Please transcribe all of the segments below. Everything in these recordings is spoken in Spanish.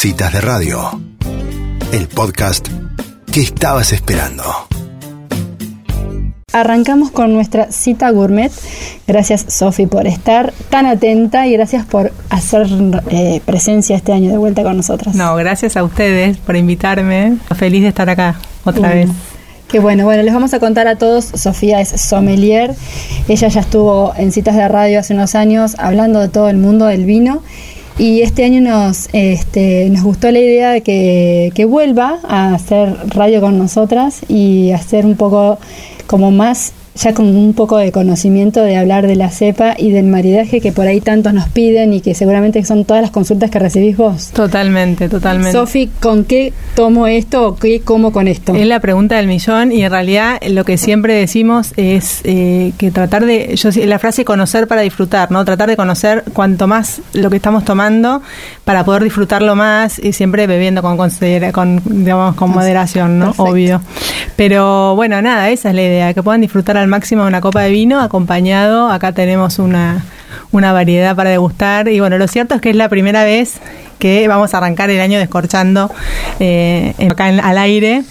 Citas de Radio, el podcast que estabas esperando. Arrancamos con nuestra cita gourmet. Gracias Sofi por estar tan atenta y gracias por hacer eh, presencia este año de vuelta con nosotras. No, gracias a ustedes por invitarme. Feliz de estar acá otra vez. Qué bueno, bueno, les vamos a contar a todos, Sofía es sommelier, ella ya estuvo en citas de radio hace unos años hablando de todo el mundo del vino y este año nos, este, nos gustó la idea de que, que vuelva a hacer radio con nosotras y hacer un poco como más ya con un poco de conocimiento de hablar de la cepa y del maridaje que por ahí tantos nos piden y que seguramente son todas las consultas que recibís vos. Totalmente, totalmente. Sofi, ¿con qué tomo esto o qué como con esto? Es la pregunta del millón y en realidad lo que siempre decimos es eh, que tratar de, yo la frase conocer para disfrutar, ¿no? Tratar de conocer cuanto más lo que estamos tomando para poder disfrutarlo más y siempre bebiendo con, con digamos, con moderación, ¿no? Obvio. Pero bueno, nada, esa es la idea, que puedan disfrutar al máximo una copa de vino acompañado. Acá tenemos una, una variedad para degustar. Y bueno, lo cierto es que es la primera vez que vamos a arrancar el año descorchando eh, acá al aire,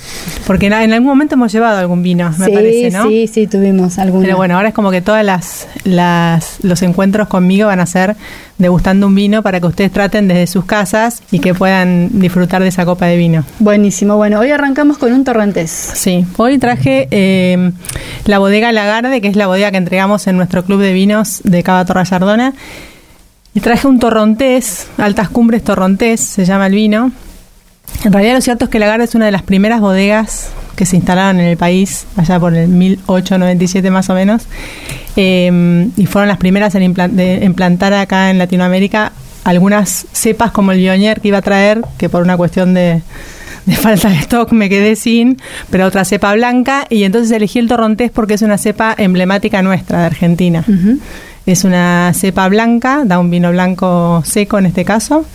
porque en, algún momento hemos llevado algún vino, me parece, ¿no? Sí, sí, tuvimos algún. Pero bueno, ahora es como que todas las, las los encuentros conmigo van a ser degustando un vino para que ustedes traten desde sus casas y que puedan disfrutar de esa copa de vino. Buenísimo. Bueno, hoy arrancamos con un torrentes. Sí, hoy traje eh, la bodega Lagarde, que es la bodega que entregamos en nuestro club de vinos de Cava Torrallardona. Y traje un torrontés, Altas Cumbres Torrontés, se llama el vino. En realidad lo cierto es que Lagarde es una de las primeras bodegas que se instalaron en el país, allá por el 1897 más o menos, em, y fueron las primeras en implantar acá en Latinoamérica algunas cepas como el Bionier que iba a traer, que por una cuestión de, falta de stock me quedé sin, pero otra cepa blanca, y entonces elegí el torrontés porque es una cepa emblemática nuestra de Argentina. Es una cepa blanca, da un vino blanco seco en este caso.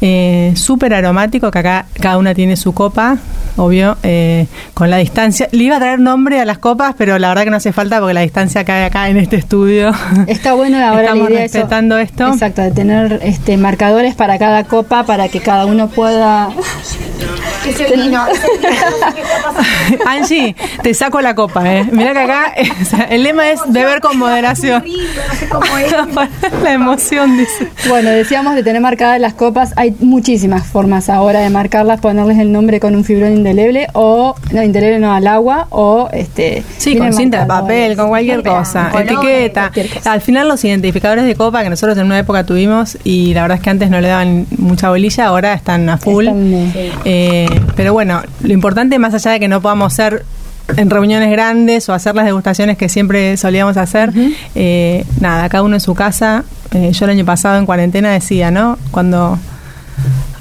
Eh, súper aromático, que acá cada una tiene su copa, obvio, eh, con la distancia. Le iba a traer nombre a las copas, pero la verdad que no hace falta porque la distancia cae acá en este estudio. Está bueno ahora Estamos respetando esto. Exacto, de tener este marcadores para cada copa para que cada uno pueda Angie, te saco la copa, ¿eh? Mira que acá el lema es beber con moderación. la emoción, dice. Bueno, decíamos de tener marcadas las copas. Hay muchísimas formas ahora de marcarlas, ponerles el nombre con un fibrón indeleble o, no, indeleble no, al agua o este. Sí, con cinta de papel, con cualquier cosa, etiqueta. Al final los identificadores de copa que nosotros en una época tuvimos y la verdad es que antes no le daban mucha bolilla, ahora están a full. eh, pero bueno, lo importante, más allá de que no podamos ser en reuniones grandes o hacer las degustaciones que siempre solíamos hacer, eh, nada, cada uno en su casa. Eh, yo el año pasado en cuarentena decía, ¿no? Cuando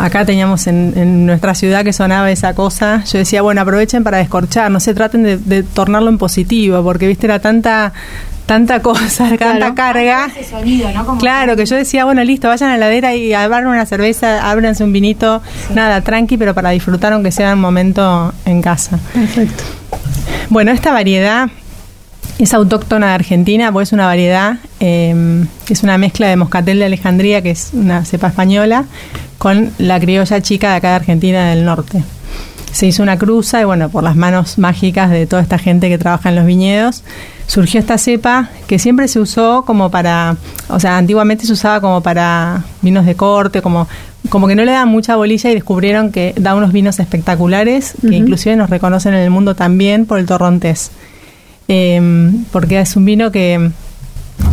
acá teníamos en, nuestra ciudad que sonaba esa cosa, yo decía, bueno, aprovechen para descorchar, no se traten de, de tornarlo en positivo, porque, viste, era tanta tanta cosa, tanta carga. claro, que yo decía, bueno, listo, vayan a la heladera y abran una cerveza, ábranse un vinito, nada, tranqui, pero para disfrutar aunque sea un momento en casa. Perfecto. Bueno, esta variedad es autóctona de Argentina, pues es una variedad, eh, es una mezcla de moscatel de Alejandría, que es una cepa española, con la criolla chica de acá de Argentina del norte se hizo una cruza y bueno, por las manos mágicas de toda esta gente que trabaja en los viñedos, surgió esta cepa que siempre se usó como para, o sea, antiguamente se usaba como para vinos de corte, como, como que no le daban mucha bolilla y descubrieron que da unos vinos espectaculares, que inclusive nos reconocen en el mundo también por el torrontés. Em, porque es un vino que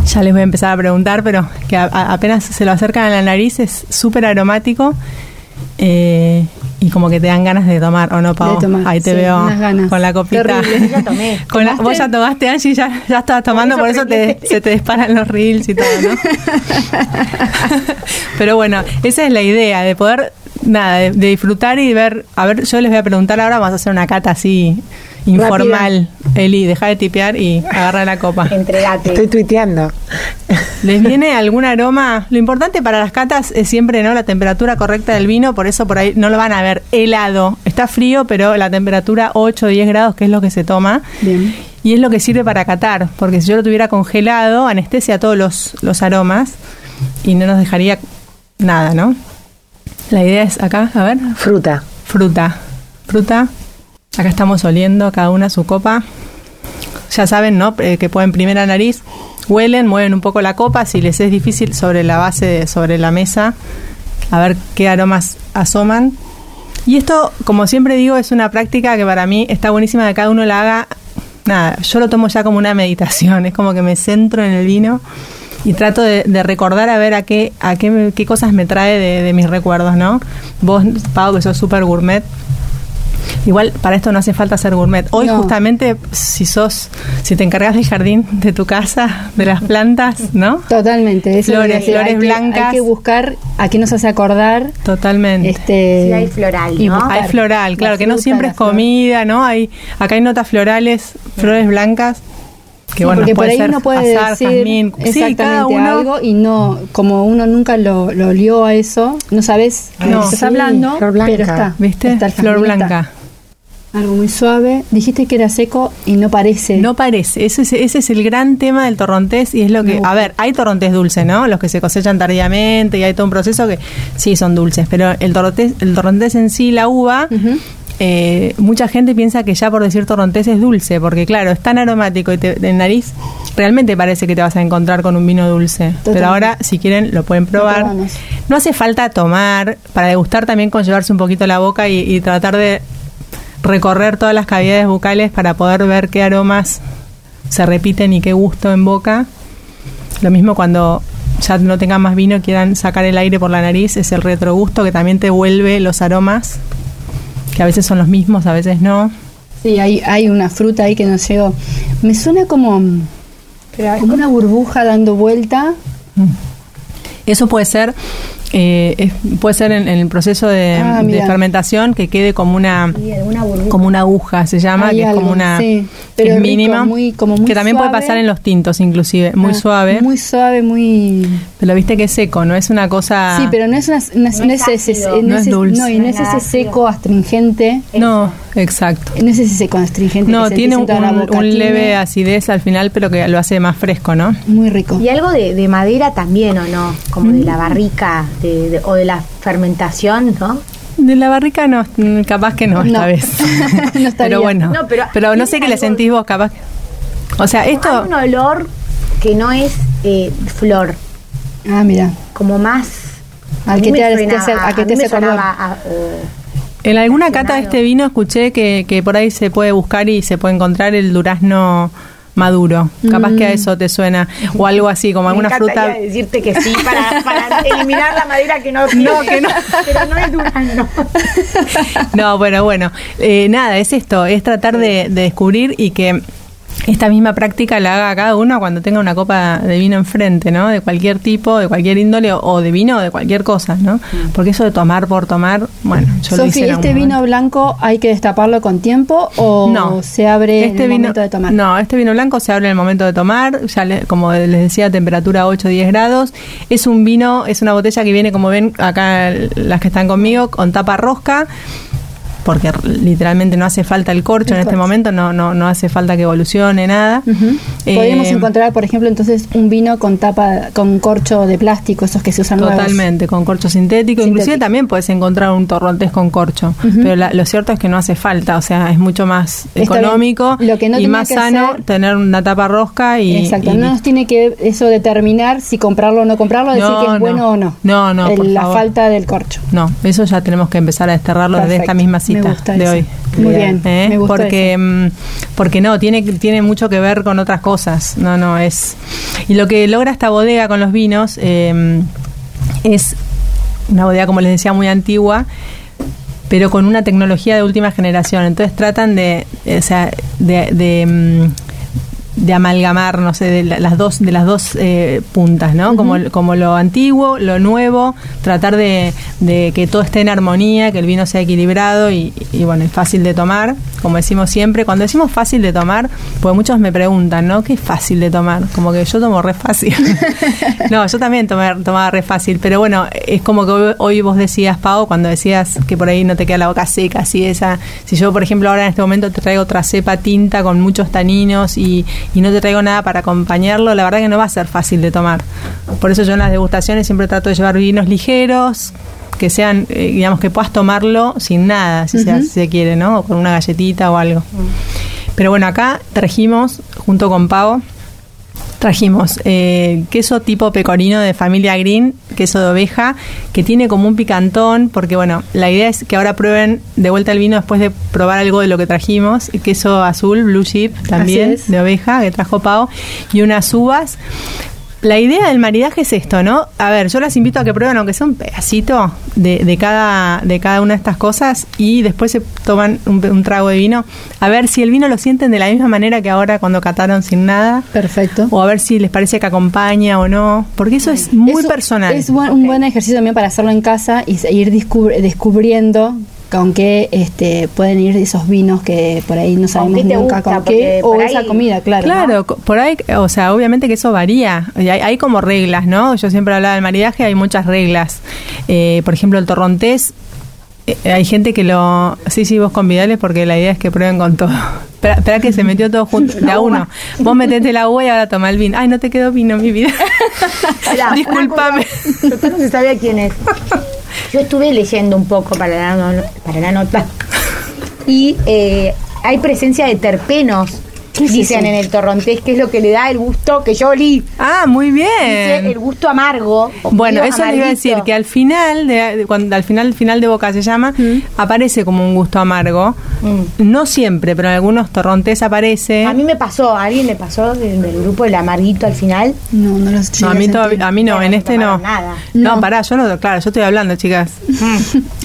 ya les voy a empezar a preguntar, pero que apenas se lo acercan a la nariz es súper aromático. Eh, y como que te dan ganas de tomar, ¿o no, Pau? Ahí te veo con la copita. con vos ya tomaste, Angie, ya, ya estabas tomando, por eso te, se te disparan los reels y todo, ¿no? Pero bueno, esa es la idea, de poder, nada, de, disfrutar y ver, a ver, yo les voy a preguntar ahora, vamos a hacer una cata así informal. Eli, deja de tipear y agarra la copa. Entregate. Estoy tuiteando. ¿Les viene algún aroma? Lo importante para las catas es siempre no la temperatura correcta del vino, por eso por ahí no lo van a ver helado. Está frío, pero la temperatura 8 o 10 grados, que es lo que se toma. Bien. Y es lo que sirve para catar, porque si yo lo tuviera congelado, anestesia todos los, los aromas y no nos dejaría nada, ¿no? La idea es acá, a ver. Fruta. Fruta. Fruta. Acá estamos oliendo cada una su copa. Ya saben, ¿no? Eh, que pueden primera nariz, huelen, mueven un poco la copa. Si les es difícil, sobre la base, de, sobre la mesa, a ver qué aromas asoman. Y esto, como siempre digo, es una práctica que para mí está buenísima que cada uno la haga. Nada, yo lo tomo ya como una meditación, es como que me centro en el vino y trato de, recordar a ver a qué, a qué, qué cosas me trae de, de mis recuerdos, ¿no? Vos, Pau, que sos súper gourmet, Igual para esto no hace falta ser gourmet. Hoy justamente si sos, si te encargas del jardín de tu casa, de las plantas, ¿no? Totalmente. flores, flores blancas. hay que buscar a qué nos hace acordar. Totalmente. Este, sí, hay floral, ¿no? Hay floral, claro, que no siempre es comida, ¿no? Hay, acá hay notas florales, flores blancas que bueno, porque por ahí uno puede decir exactamente algo y no, como uno nunca lo, lo olió a eso, no sabes no, estás hablando, flor blanca, pero está, ¿viste? Está flor blanca. Algo muy suave. Dijiste que era seco y no parece. No parece. Ese es, ese es el gran tema del torrontés y es lo que... A ver, hay torrontés dulces, ¿no? Los que se cosechan tardíamente y hay todo un proceso que sí son dulces, pero el torrontés, el torrontés en sí, la uva, eh, mucha gente piensa que ya por decir torrontés es dulce, porque claro, es tan aromático y te, en nariz realmente parece que te vas a encontrar con un vino dulce. Pero ahora, si quieren, lo pueden probar. no hace falta tomar, para degustar también con llevarse un poquito la boca y, tratar de recorrer todas las cavidades bucales para poder ver qué aromas se repiten y qué gusto en boca. Lo mismo cuando ya no tengan más vino, quieran sacar el aire por la nariz, es el retrogusto que también te vuelve los aromas que a veces son los mismos, a veces no. Sí, hay, hay una fruta ahí que no llegó. Me suena como, como una burbuja dando vuelta. Mm. Eso puede ser eh, puede ser en, el proceso de, ah, fermentación que quede como una, como una aguja se llama que es como una mínima que también puede pasar en los tintos inclusive muy ah, suave. muy suave muy pero viste que es seco no es una cosa sí pero no es una, no, es, ese, no, es dulce no y no es ese seco astringente. No exacto no es ese seco astringente no tiene un, leve acidez al final pero que lo hace más fresco no muy rico y algo de, madera también o no como de mm. la barrica o de la fermentación, ¿no? De la barrica no, capaz que no, esta vez. no pero bueno, no, pero, no sé qué le sentís vos, capaz. O sea, esto... Hay un olor que no es eh, flor. Ah, mira. Como más... Al que te, hace, a, que te hace En alguna cata de este vino escuché que, que por ahí se puede buscar y se puede encontrar el durazno maduro. Capaz que a mm. eso te suena. O algo así, como alguna fruta. decirte que sí para, para eliminar la madera que no tiene. No, que no. Pero no es durazno. no, bueno, bueno. Eh, nada, es esto, es tratar de, de descubrir y que esta misma práctica la haga cada uno cuando tenga una copa de vino enfrente, ¿no? De cualquier tipo, de cualquier índole, o de vino o de cualquier cosa, ¿no? Mm. Porque eso de tomar por tomar, bueno, yo lo hice ¿este vino blanco hay que destaparlo con tiempo o no, se abre este en el momento de tomar? No, este vino blanco se abre en el momento de tomar, ya como les decía, temperatura 8 10 grados. Es un vino, es una botella que viene, como ven acá las que están conmigo, con tapa rosca porque literalmente no hace falta el corcho en este momento, no, no, no hace falta que evolucione nada. Podríamos eh, encontrar, por ejemplo, entonces un vino con tapa, con corcho de plástico, esos que se usan Totalmente, con corcho sintético. Inclusive también puedes encontrar un torrontés con corcho, pero lo cierto es que no hace falta, o sea, es mucho más económico y más sano tener una tapa rosca y... Exacto, no nos tiene que eso determinar si comprarlo o no comprarlo, decir que es bueno o no. No, no, La falta del corcho. No, eso ya tenemos que empezar a desterrarlo desde esta misma de hoy. Muy bien, ¿Eh? porque mm, porque no tiene tiene mucho que ver con otras cosas. No, no es y lo que logra esta bodega con los vinos eh, es una bodega como les decía muy antigua pero con una tecnología de última generación. Entonces tratan de, o sea, de, mm, de amalgamar, no sé, de las dos, de las dos eh, puntas, ¿no? como, como lo antiguo, lo nuevo, tratar de, de, que todo esté en armonía, que el vino sea equilibrado y, y, bueno, es fácil de tomar, como decimos siempre. Cuando decimos fácil de tomar, pues muchos me preguntan, ¿no? ¿Qué es fácil de tomar? Como que yo tomo re fácil. no, yo también tomé, tomaba re fácil, pero bueno, es como que hoy, vos decías, Pau, cuando decías que por ahí no te queda la boca seca, así esa. Si yo, por ejemplo, ahora en este momento te traigo otra cepa tinta con muchos taninos y y no te traigo nada para acompañarlo, la verdad que no va a ser fácil de tomar. Por eso yo en las degustaciones siempre trato de llevar vinos ligeros, que sean, eh, digamos, que puedas tomarlo sin nada, si, se, Ujú. si se quiere, ¿no? O con una galletita o algo. Pero bueno, acá trajimos, junto con Pavo, trajimos eh, queso tipo pecorino de familia Green, queso de oveja, que tiene como un picantón, porque bueno, la idea es que ahora prueben de vuelta el vino después de probar algo de lo que trajimos, queso azul, blue chip también, de oveja, que trajo Pavo, y unas uvas. La idea del maridaje es esto, ¿no? A ver, yo las invito a que prueben, aunque sea un pedacito de, de cada, de cada una de estas cosas, y después se toman un, un trago de vino, a ver si el vino lo sienten de la misma manera que ahora cuando cataron sin nada, Perfecto. o a ver si les parece que acompaña o no, porque eso es muy Eso personal. Es buen- un buen ejercicio también para hacerlo en casa y ir descubri- descubriendo con qué este, pueden ir esos vinos que por ahí no sabemos nunca gusta? con qué, o por esa ahí- comida, claro. Claro, por ahí, o sea, obviamente que eso varía. Hay, hay como reglas, ¿no? Yo siempre hablaba del maridaje, hay muchas reglas. Eh, por ejemplo, el torrontés, eh, hay gente que lo... Sí, sí, vos convidales porque la idea es que prueben con todo. Espera, que se metió todo junto, de a uno. Vos metete la uva y ahora toma el vino. Ay, no te quedó vino, mi vida. Disculpame. Yo no se sabía quién es. Yo estuve leyendo un poco para la, para la nota. Y eh, hay presencia de terpenos, ¿Qué es dicen eso? en el torrontés, que es lo que le da el gusto que yo olí. Ah, muy Dice el bien. gusto amargo. Bueno, eso iba a decir que al final, de, cuando al final, final de boca se llama, aparece como un gusto amargo. Mm. No siempre, pero en algunos torrontés aparece. A mí me pasó, a alguien le pasó del, del grupo el amarguito al final. No, no los No, a mí, todavía- a mí no, en este no. nada. No, No. pará, yo no, claro, yo estoy hablando, chicas.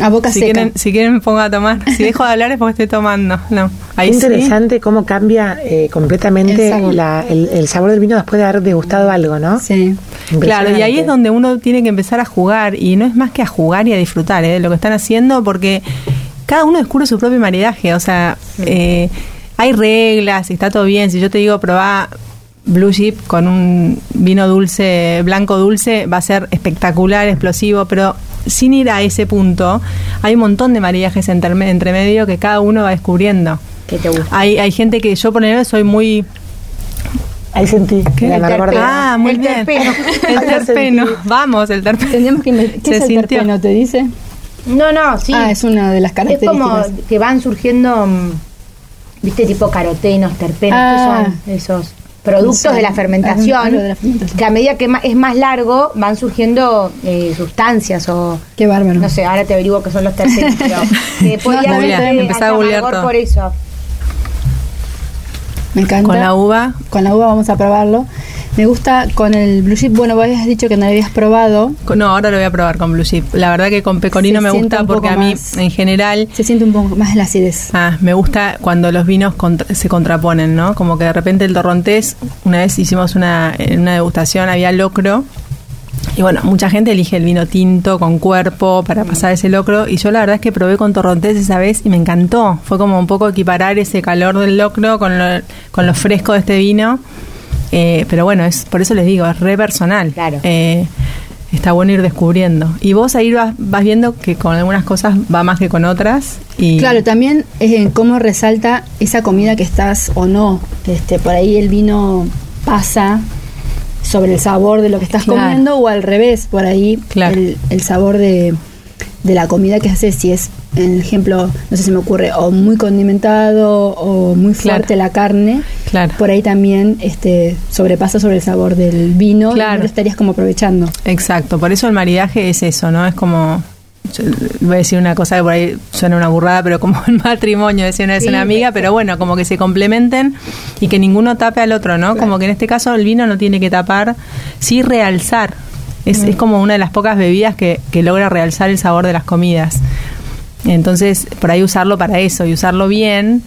A boca Si seca. quieren, si quieren me pongo a tomar. Si dejo de hablar es porque estoy tomando. No, ahí Qué sí. interesante cómo cambia eh, completamente El sabor. la- el, el sabor del vino después de haber degustado algo, ¿no? Sí. Claro, y ahí es donde uno tiene que empezar a jugar y no es más que a jugar y a disfrutar ¿eh? de lo que están haciendo porque cada uno descubre su propio maridaje, o sea, eh, hay reglas y está todo bien. Si yo te digo probá Blue Chip con un vino dulce, blanco dulce, va a ser espectacular, explosivo, pero sin ir a ese punto, hay un montón de maridajes entre, entre medio que cada uno va descubriendo. Que te gusta. Hay, hay gente que yo, por ejemplo, soy muy Ahí sentí ¿Qué? el terpeno. Ah, muy El bien. terpeno. El terpeno. Vamos, el terpeno. Tendríamos que ¿Qué Se es el sintió. terpeno? ¿Te dice? No, no, sí. Ah, es una de las Es como características. que van surgiendo, mm, viste, tipo carotenos, terpenos, Ah. que son esos productos No de la fermentación, Algo de la fermentación. que a medida que es más largo van surgiendo eh, sustancias o Qué bárbaro. no sé, ahora te averiguo qué son los terpenos, pero que podía está bien, de empezá a googlear por eso. Me encanta. Con la uva. Con la uva vamos a probarlo. Me gusta con el blue chip. Bueno, vos habías dicho que no lo habías probado. No, ahora lo voy a probar con Blue Chip. La verdad que con pecorino Se me gusta porque a mí, más. en general, Se siente un poco más la acidez. ah, me gusta cuando los vinos contra- se contraponen, ¿no? Como que de repente el torrontés, una vez hicimos una, en una degustación, había locro. Y bueno, mucha gente elige el vino tinto con cuerpo para pasar ese locro. Y yo la verdad es que probé con torrontés esa vez y me encantó. Fue como un poco equiparar ese calor del locro con lo, con lo fresco de este vino. Eh, pero bueno, es por eso les digo, es re personal. Claro. Eh, está bueno ir descubriendo. Y vos ahí vas, vas viendo que con algunas cosas va más que con otras. Y Claro, también es en cómo resalta esa comida que estás o no. Este, por ahí el vino pasa sobre el sabor de lo que estás Claro. comiendo o al revés, por ahí Claro. el, el sabor de, de la comida que haces, si es, en ejemplo, no sé si me ocurre, o muy condimentado o muy Claro. fuerte la carne, Claro. por ahí también este, sobrepasa sobre el sabor del vino y Claro. no lo estarías como aprovechando. Exacto, por eso el maridaje es eso, ¿no? Es como, yo voy a decir una cosa que por ahí suena una burrada, pero como el matrimonio, decía una vez Sí, una amiga, pero bueno, como que se complementen y que ninguno tape al otro, ¿no? Como que en este caso el vino no tiene que tapar, sí realzar. Es, es como una de las pocas bebidas que, que logra realzar el sabor de las comidas. Entonces, por ahí usarlo para eso y usarlo bien.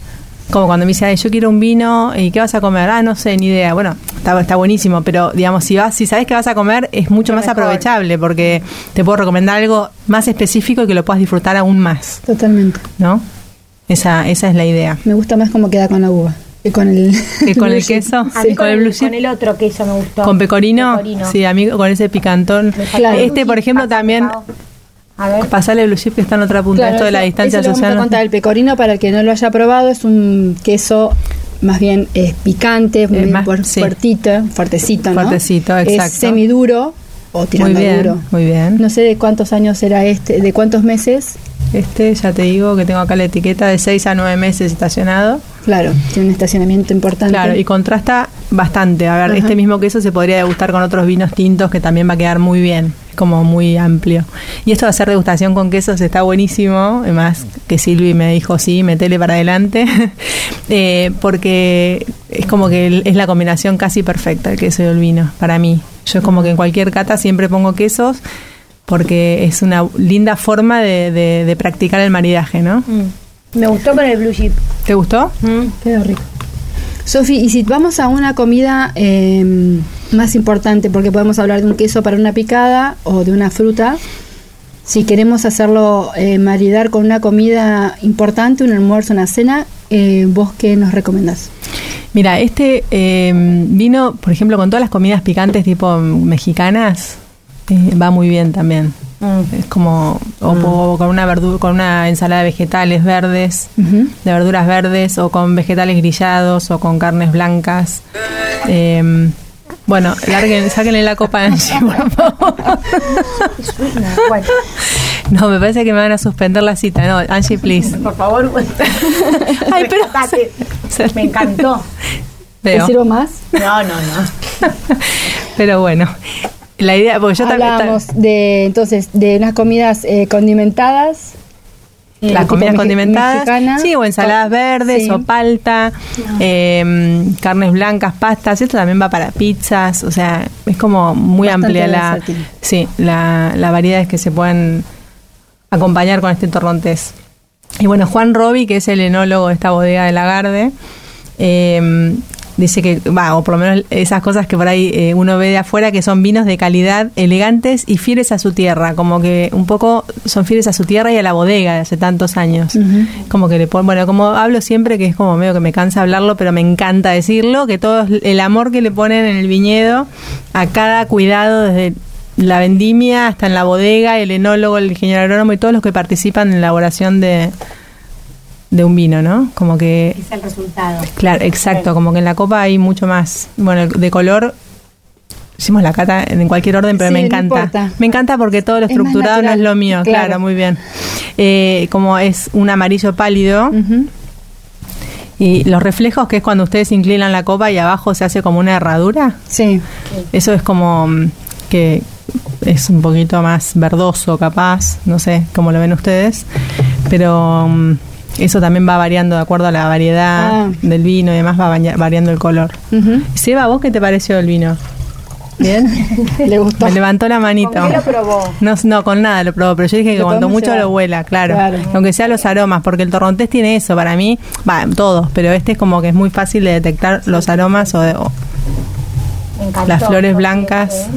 Como cuando me dice, "Ay, yo quiero un vino, ¿y qué vas a comer? Ah, no sé, ni idea. Bueno, está, está buenísimo, pero digamos, si vas, si sabes que vas a comer, es mucho más mejor. aprovechable porque te puedo recomendar algo más específico y que lo puedas disfrutar aún más, Totalmente. ¿no? Esa, esa es la idea. Me gusta más cómo queda con la uva que con el, Que con el queso, A sí, mí con el blue con el otro queso me gustó. Con pecorino, Pecorino. sí, amigo, con ese picantón. Claro. Este, por ejemplo, también. A ver. pasarle el blue chip que está en otra punta. Claro, Esto de la distancia eso lo vamos a social. contar. El pecorino, para el que no lo haya probado, es un queso más bien eh, picante, muy Es más- fuer- sí. fuertito, fuertecito, ¿no? Fuertecito, exacto. Es semiduro, o tirando muy bien, duro. muy bien. No sé de cuántos años era este, de cuántos meses. Este, ya te digo que tengo acá la etiqueta de 6 a 9 meses estacionado. Claro, tiene un estacionamiento importante. Claro, y contrasta bastante. A ver, Ajá. este mismo queso se podría degustar con otros vinos tintos que también va a quedar muy bien, como muy amplio. Y esto de hacer degustación con quesos está buenísimo, además que Silvi me dijo, sí, metele para adelante, Eh, porque es como que es la combinación casi perfecta el queso y el vino, para mí. Yo es como que en cualquier cata siempre pongo quesos porque es una linda forma de, de- de practicar el maridaje, ¿no? Me gustó con el blue chip. ¿Te gustó? Quedó rico. Sofi, y si vamos a una comida eh, más importante, porque podemos hablar de un queso para una picada o de una fruta, si queremos hacerlo eh, maridar con una comida importante, un almuerzo, una cena, eh, ¿vos qué nos recomendás? Mira, este eh, vino, por ejemplo, con todas las comidas picantes tipo mexicanas, eh, va muy bien también. Es como o, o con una verdura, con una ensalada de vegetales verdes, de verduras verdes, o con vegetales grillados, o con carnes blancas. Eh, bueno, larguen, sáquenle la copa a Angie, por favor. No, me parece que me van a suspender la cita. No, Angie, please. por favor. Ay, pero- rescatate. Me encantó. ¿Te sirvo más? No, no, no. Pero bueno, la idea, porque yo también. Hablábamos de, entonces, de unas comidas eh, condimentadas. eh, Las comidas condimentadas, mexicana. sí, o ensaladas verdes, sí. o palta, eh, carnes blancas, pastas, esto también va para pizzas, o sea, es como muy Bastante amplia la, sí, la, la variedades que se pueden acompañar con este torrontés. Y bueno, Juan Robi, que es el enólogo de esta bodega de Lagarde, eh, dice que, va, o por lo menos esas cosas que por ahí eh, uno ve de afuera, que son vinos de calidad, elegantes y fieles a su tierra, como que un poco son fieles a su tierra y a la bodega de hace tantos años. Como que le ponen, bueno, como hablo siempre, que es como medio que me cansa hablarlo, pero me encanta decirlo, que todo el amor que le ponen en el viñedo a cada cuidado desde la vendimia hasta en la bodega, el enólogo, el ingeniero agrónomo y todos los que participan en la elaboración de, de un vino, ¿no? Como que Es el resultado. Claro, exacto, como que en la copa hay mucho más. Bueno, de color hicimos la cata en cualquier orden, pero Sí, me encanta. me encanta porque todo lo Es estructurado no es lo mío, claro, claro. muy bien. Eh, como es un amarillo pálido y los reflejos que es cuando ustedes inclinan la copa y abajo se hace como una herradura, Sí. eso es como mm, que es un poquito más verdoso capaz, no sé cómo lo ven ustedes, pero mm, eso también va variando de acuerdo a la variedad Ah. del vino y demás va variando el color. Ujú. Seba, ¿vos qué te pareció el vino? Bien. Le gustó. Me levantó la manito. ¿Con qué lo probó? No, no, con nada lo probó, pero yo dije que podemos mucho lo huela, claro. Claro. Aunque sea los aromas, porque el torrontés tiene eso para mí, va, todos, pero este es como que es muy fácil de detectar los aromas o, de- o encantó. las flores blancas.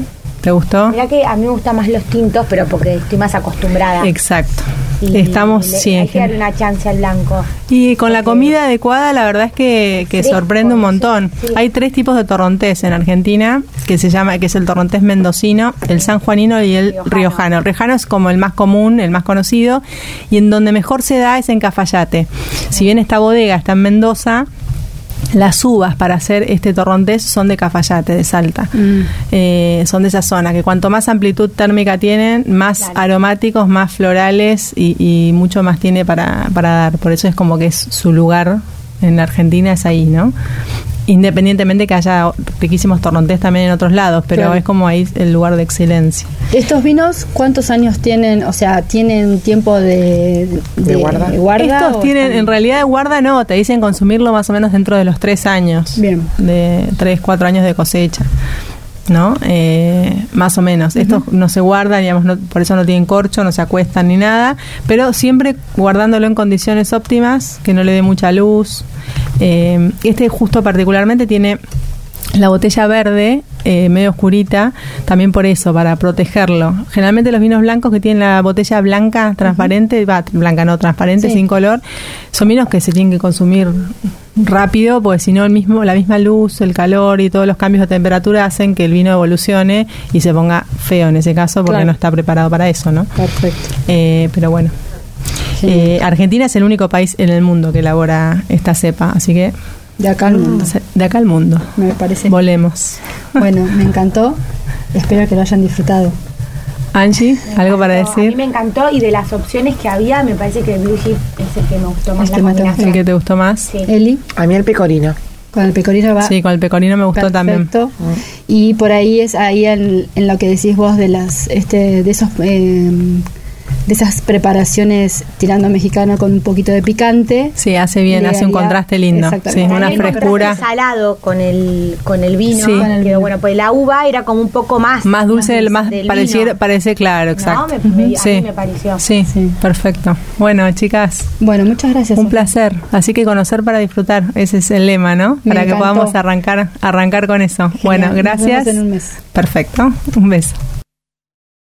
¿Te gustó? Mirá que a mí me gustan más los tintos, pero porque estoy más acostumbrada. Exacto. Y Estamos, le- sí, Hay que darle una chance al blanco. Y con la comida adecuada, la verdad es que, que Fresco, sorprende un sí, montón. sí. Hay tres tipos de torrontés en Argentina, que se llama, que es el torrontés mendocino, el sanjuanino y el Riojano. riojano. El riojano es como el más común, el más conocido, y en donde mejor se da es en Cafayate. Si bien esta bodega está en Mendoza, las uvas para hacer este torrontés son de Cafayate, de Salta. Mm. Eh, son de esa zona, que cuanto más amplitud térmica tienen, más Claro. aromáticos, más florales y, y mucho más tiene para, para dar. Por eso es como que es su lugar en la Argentina, es ahí, ¿no? Independientemente que haya riquísimos torrontés también en otros lados, pero Claro. es como ahí el lugar de excelencia. ¿Estos vinos cuántos años tienen? O sea, ¿tienen tiempo de, De guarda. de guarda Estos tienen, en realidad de guarda no, te dicen consumirlo más o menos dentro de los tres años. Bien. De tres, cuatro años de cosecha. ¿No? Eh, más o menos. Estos no se guardan, digamos, no- por eso no tienen corcho, no se acuestan ni nada, pero siempre guardándolo en condiciones óptimas, que no le dé mucha luz. Eh, este justo particularmente tiene la botella verde, eh, medio oscurita, también por eso, para protegerlo. Generalmente los vinos blancos que tienen la botella blanca, transparente, va, blanca no, transparente, Sí. sin color, son vinos que se tienen que consumir rápido, porque si no el mismo, la misma luz, el calor y todos los cambios de temperatura hacen que el vino evolucione y se ponga feo en ese caso, porque Claro. no está preparado para eso, ¿no? Perfecto. Eh, pero bueno. Eh, Argentina es el único país en el mundo que elabora esta cepa, así que De acá al mundo. de acá al mundo. Me parece. Volemos. Bueno, me encantó. espero que lo hayan disfrutado. Angie, ¿algo para A mí decir? me encantó y de las opciones que había, me parece que el Blue Chip es el que me gustó más El la que más te combinación. ¿El que te gustó más? Sí. Eli, A mí el pecorino. con el pecorino va Sí, con el pecorino me gustó también. perfecto. Y por ahí es ahí en, en lo que decís vos de las este de esos eh, de esas preparaciones tirando mexicano con un poquito de picante. Sí, hace bien, hace un contraste lindo. Sí, una frescura. salado con el con el vino, Sí. Con el quedó vino. bueno, pues la uva era como un poco más Más dulce, del más del pareciera, vino. parece claro, exacto. me- me- a mí sí. me pareció. Sí, Sí. perfecto. Bueno, chicas, Bueno, muchas gracias. un placer. Así que conocer para disfrutar, ese es el lema, ¿no? Me para que podamos arrancar arrancar con eso. Genial. Bueno, Nos vemos gracias. en un mes. Perfecto. Un beso.